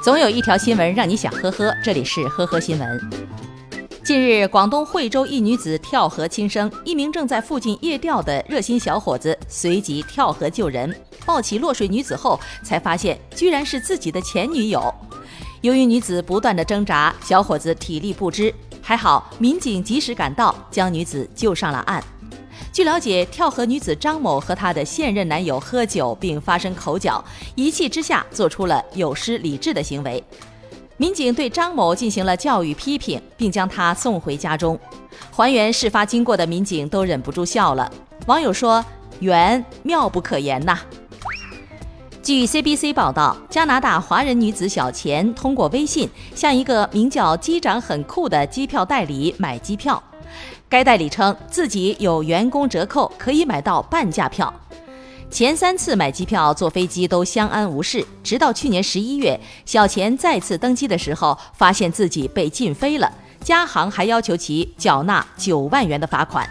总有一条新闻让你想呵呵，这里是呵呵新闻。近日，广东惠州一女子跳河轻生，一名正在附近夜钓的热心小伙子随即跳河救人，抱起落水女子后，才发现居然是自己的前女友。由于女子不断的挣扎，小伙子体力不支，还好民警及时赶到，将女子救上了岸。据了解，跳河女子张某和她的现任男友喝酒并发生口角，一气之下做出了有失理智的行为。民警对张某进行了教育批评，并将她送回家中。还原事发经过的民警都忍不住笑了。网友说：“缘妙不可言呐。”据 CBC 报道，加拿大华人女子小钱通过微信向一个名叫“机长很酷”的机票代理买机票。该代理称自己有员工折扣，可以买到半价票。前三次买机票坐飞机都相安无事，直到去年十一月，小钱再次登机的时候，发现自己被禁飞了，加航还要求其缴纳九万元的罚款。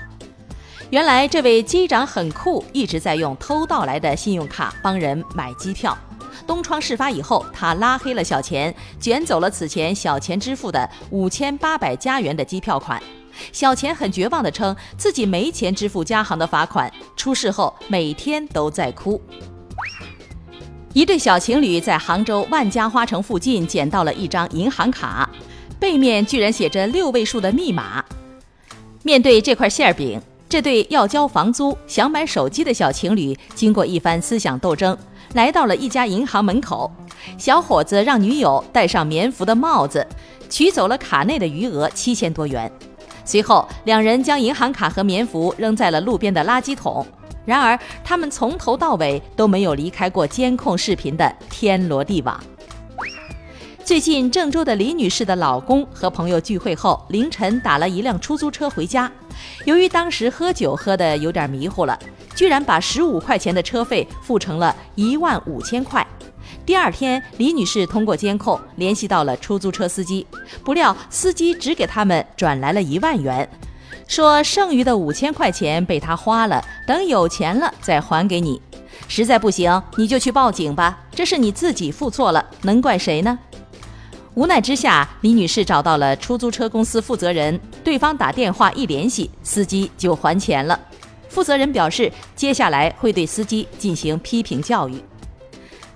原来这位机长很酷，一直在用偷盗来的信用卡帮人买机票。东窗事发以后，他拉黑了小钱，卷走了此前小钱支付的五千八百加元的机票款。小钱很绝望地称自己没钱支付加行的罚款，出事后每天都在哭。一对小情侣在杭州万家花城附近捡到了一张银行卡，背面居然写着六位数的密码。面对这块馅饼，这对要交房租、想买手机的小情侣经过一番思想斗争，来到了一家银行门口。小伙子让女友戴上棉服的帽子，取走了卡内的余额七千多元。随后，两人将银行卡和棉服扔在了路边的垃圾桶。然而，他们从头到尾都没有离开过监控视频的天罗地网。最近，郑州的李女士的老公和朋友聚会后，凌晨打了一辆出租车回家。由于当时喝酒喝得有点迷糊了，居然把十五块钱的车费付成了一万五千块。第二天，李女士通过监控联系到了出租车司机，不料司机只给他们转来了一万元，说剩余的五千块钱被他花了，等有钱了再还给你。实在不行，你就去报警吧，这是你自己付错了，能怪谁呢？无奈之下，李女士找到了出租车公司负责人，对方打电话一联系，司机就还钱了。负责人表示，接下来会对司机进行批评教育。